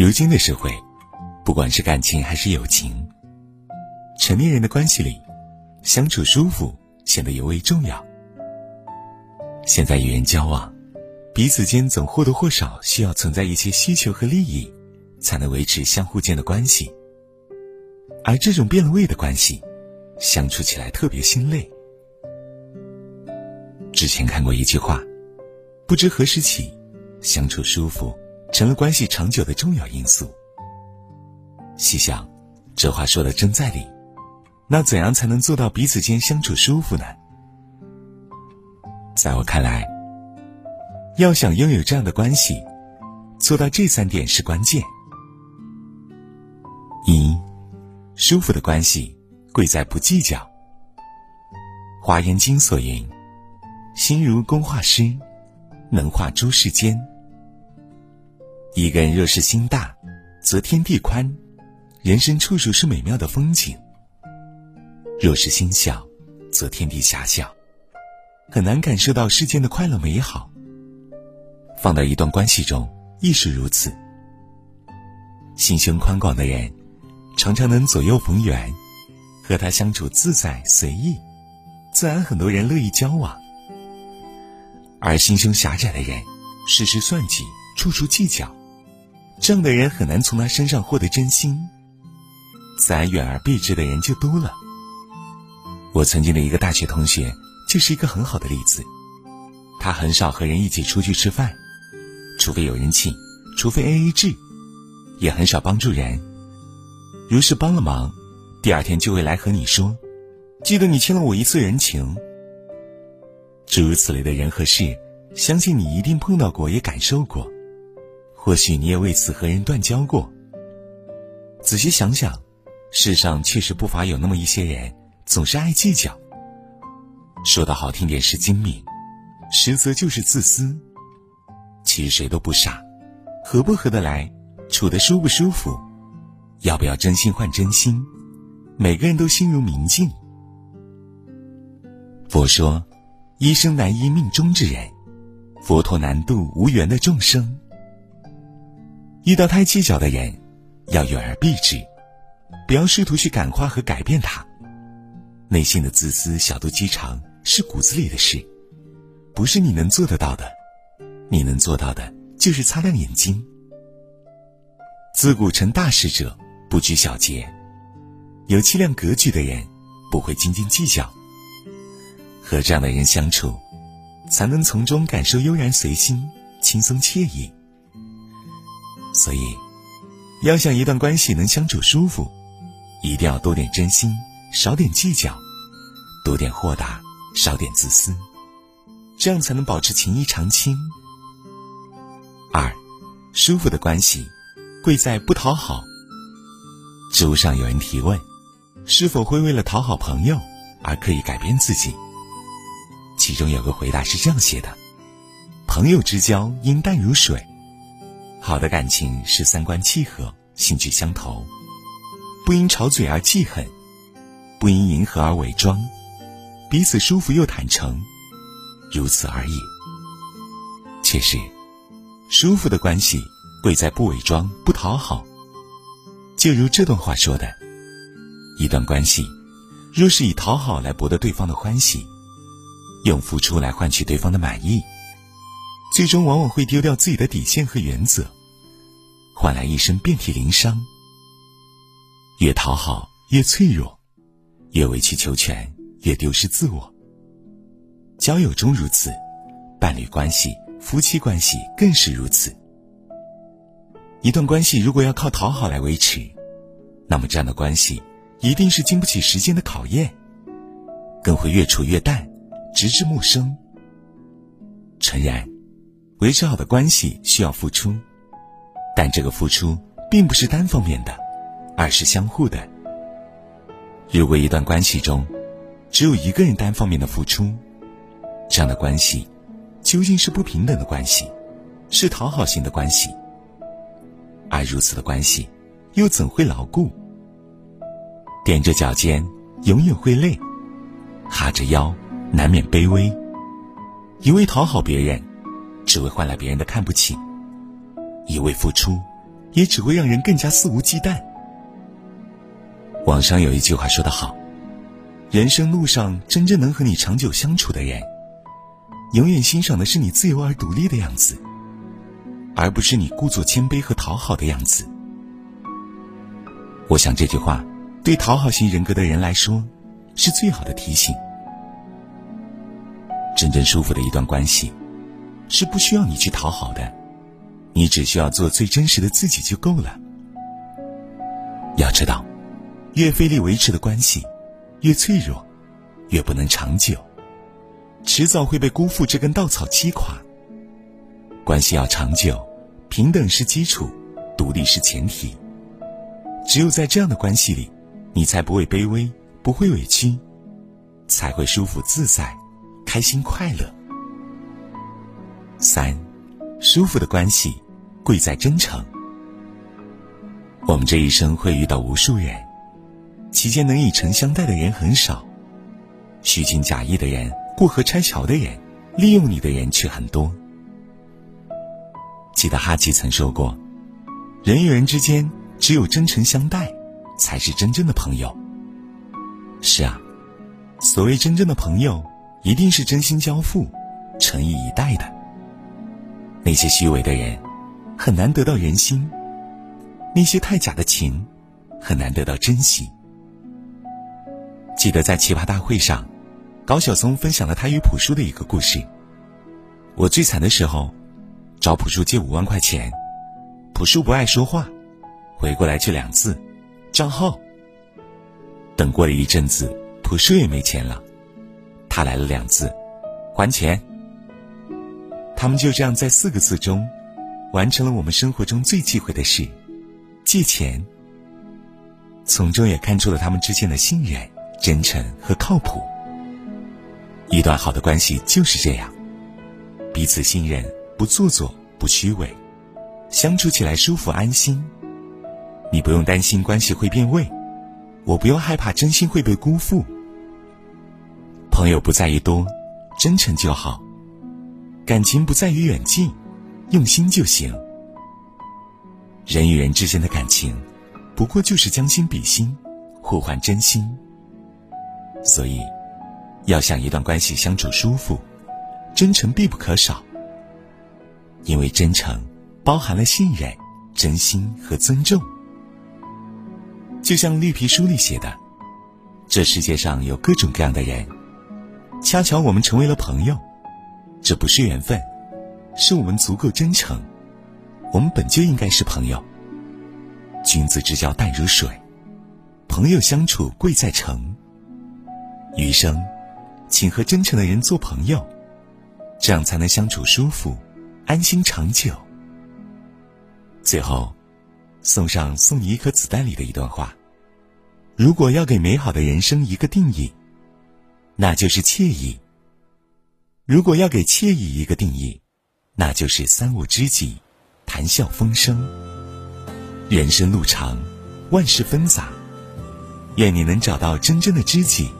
如今的社会，不管是感情还是友情，成年人的关系里，相处舒服显得尤为重要。现在与人交往，彼此间总或多或少需要存在一些需求和利益，才能维持相互间的关系。而这种变了味的关系，相处起来特别心累。之前看过一句话，不知何时起，相处舒服成了关系长久的重要因素。细想，这话说的真在理。那怎样才能做到彼此间相处舒服呢？在我看来，要想拥有这样的关系，做到这三点是关键。一，舒服的关系贵在不计较。华严经所言：“心如工画师，能画诸世间。”一个人若是心大，则天地宽，人生处处是美妙的风景。若是心小，则天地狭小，很难感受到世间的快乐美好。放到一段关系中亦是如此。心胸宽广的人，常常能左右逢源，和他相处自在随意，自然很多人乐意交往。而心胸狭窄的人，事事算计，处处计较，这样的人很难从他身上获得真心，自然远而避之的人就多了。我曾经的一个大学同学就是一个很好的例子，他很少和人一起出去吃饭，除非有人请，除非 A A 制，也很少帮助人。如是帮了忙，第二天就会来和你说：“记得你欠了我一次人情。”诸如此类的人和事，相信你一定碰到过，也感受过，或许你也为此和人断交过。仔细想想，世上确实不乏有那么一些人。总是爱计较，说的好听点是精明，实则就是自私。其实谁都不傻，合不合得来，处得舒不舒服，要不要真心换真心，每个人都心如明镜。佛说，一生难一命中之人，佛陀难渡无缘的众生。遇到太计较的人，要远而避之，不要试图去感化和改变他。内心的自私、小肚鸡肠是骨子里的事，不是你能做得到的。你能做到的就是擦亮眼睛。自古成大事者不拘小节，有气量格局的人不会斤斤计较。和这样的人相处，才能从中感受悠然随心、轻松惬意。所以，要想一段关系能相处舒服，一定要多点真心。少点计较，多点豁达，少点自私，这样才能保持情谊长青。二，舒服的关系，贵在不讨好。知乎上有人提问：是否会为了讨好朋友而刻意改变自己？其中有个回答是这样写的：朋友之交应淡如水，好的感情是三观契合，兴趣相投，不因吵嘴而记恨。不因迎合而伪装，彼此舒服又坦诚，如此而已。确实，舒服的关系贵在不伪装、不讨好。就如这段话说的：一段关系，若是以讨好来博得对方的欢喜，用付出来换取对方的满意，最终往往会丢掉自己的底线和原则，换来一生遍体鳞伤。越讨好越脆弱。越委曲求全，越丢失自我。交友中如此，伴侣关系、夫妻关系更是如此。一段关系如果要靠讨好来维持，那么这样的关系一定是经不起时间的考验，更会越处越淡，直至陌生。诚然，维持好的关系需要付出，但这个付出并不是单方面的，而是相互的。如果一段关系中，只有一个人单方面的付出，这样的关系，究竟是不平等的关系，是讨好型的关系。而如此的关系，又怎会牢固？踮着脚尖，永远会累；哈着腰，难免卑微。一味讨好别人，只会换来别人的看不起；一味付出，也只会让人更加肆无忌惮。网上有一句话说得好：“人生路上真正能和你长久相处的人，永远欣赏的是你自由而独立的样子，而不是你故作谦卑和讨好的样子。”我想这句话对讨好型人格的人来说是最好的提醒。真正舒服的一段关系，是不需要你去讨好的，你只需要做最真实的自己就够了。要知道。越费力维持的关系，越脆弱，越不能长久，迟早会被辜负这根稻草击垮。关系要长久，平等是基础，独立是前提。只有在这样的关系里，你才不会卑微，不会委屈，才会舒服自在，开心快乐。三，舒服的关系，贵在真诚。我们这一生会遇到无数人。其间能以诚相待的人很少，虚情假意的人、过河拆桥的人、利用你的人却很多。记得哈奇曾说过：“人与人之间，只有真诚相待，才是真正的朋友。”是啊，所谓真正的朋友，一定是真心交付、诚意以待的。那些虚伪的人，很难得到人心；那些太假的情，很难得到珍惜。记得在奇葩大会上，高晓松分享了他与朴树的一个故事。我最惨的时候，找朴树借五万块钱，朴树不爱说话，回过来就两字：账号。等过了一阵子，朴树也没钱了，他来了两字：还钱。他们就这样在四个字中，完成了我们生活中最忌讳的事——借钱。从中也看出了他们之间的信任。真诚和靠谱，一段好的关系就是这样，彼此信任，不做作，不虚伪，相处起来舒服安心。你不用担心关系会变味，我不用害怕真心会被辜负。朋友不在于多，真诚就好；感情不在于远近，用心就行。人与人之间的感情，不过就是将心比心，互换真心。所以，要想一段关系相处舒服，真诚必不可少。因为真诚包含了信任、真心和尊重。就像绿皮书里写的，这世界上有各种各样的人，恰巧我们成为了朋友，这不是缘分，是我们足够真诚。我们本就应该是朋友。君子之交淡如水，朋友相处贵在诚。余生，请和真诚的人做朋友，这样才能相处舒服、安心长久。最后，送上送你一颗子弹里的一段话：如果要给美好的人生一个定义，那就是惬意；如果要给惬意一个定义，那就是三五知己，谈笑风生。人生路长，万事纷杂，愿你能找到真正的知己。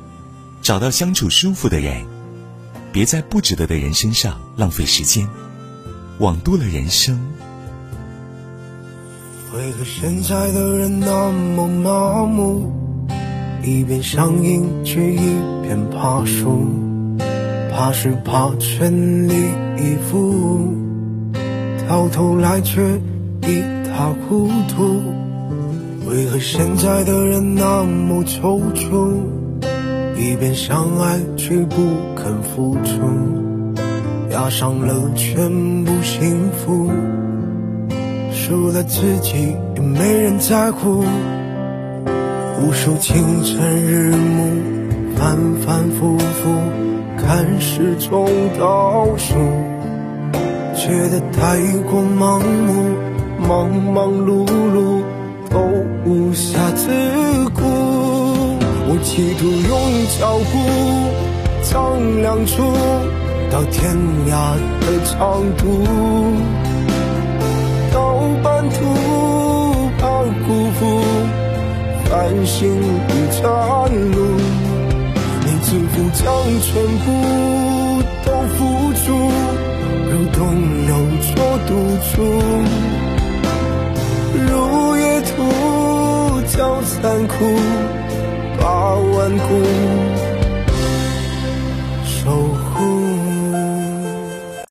找到相处舒服的人，别在不值得的人身上浪费时间，枉度了人生。为何现在的人那么麻木，一边上瘾却一边怕输，怕是怕全力以赴，到头来却一塌糊涂。为何现在的人那么踌躇？一边相爱却不肯付出，押上了全部幸福，输了自己也没人在乎。无数清晨日暮，反反复复看时钟倒数，觉得太过盲目，忙忙碌碌都无暇自顾。我企图用脚步丈量出到天涯的长度，到半途怕辜负繁星与战路，似乎将全部都付出，如同要做赌注，如夜土叫残酷，八万苦。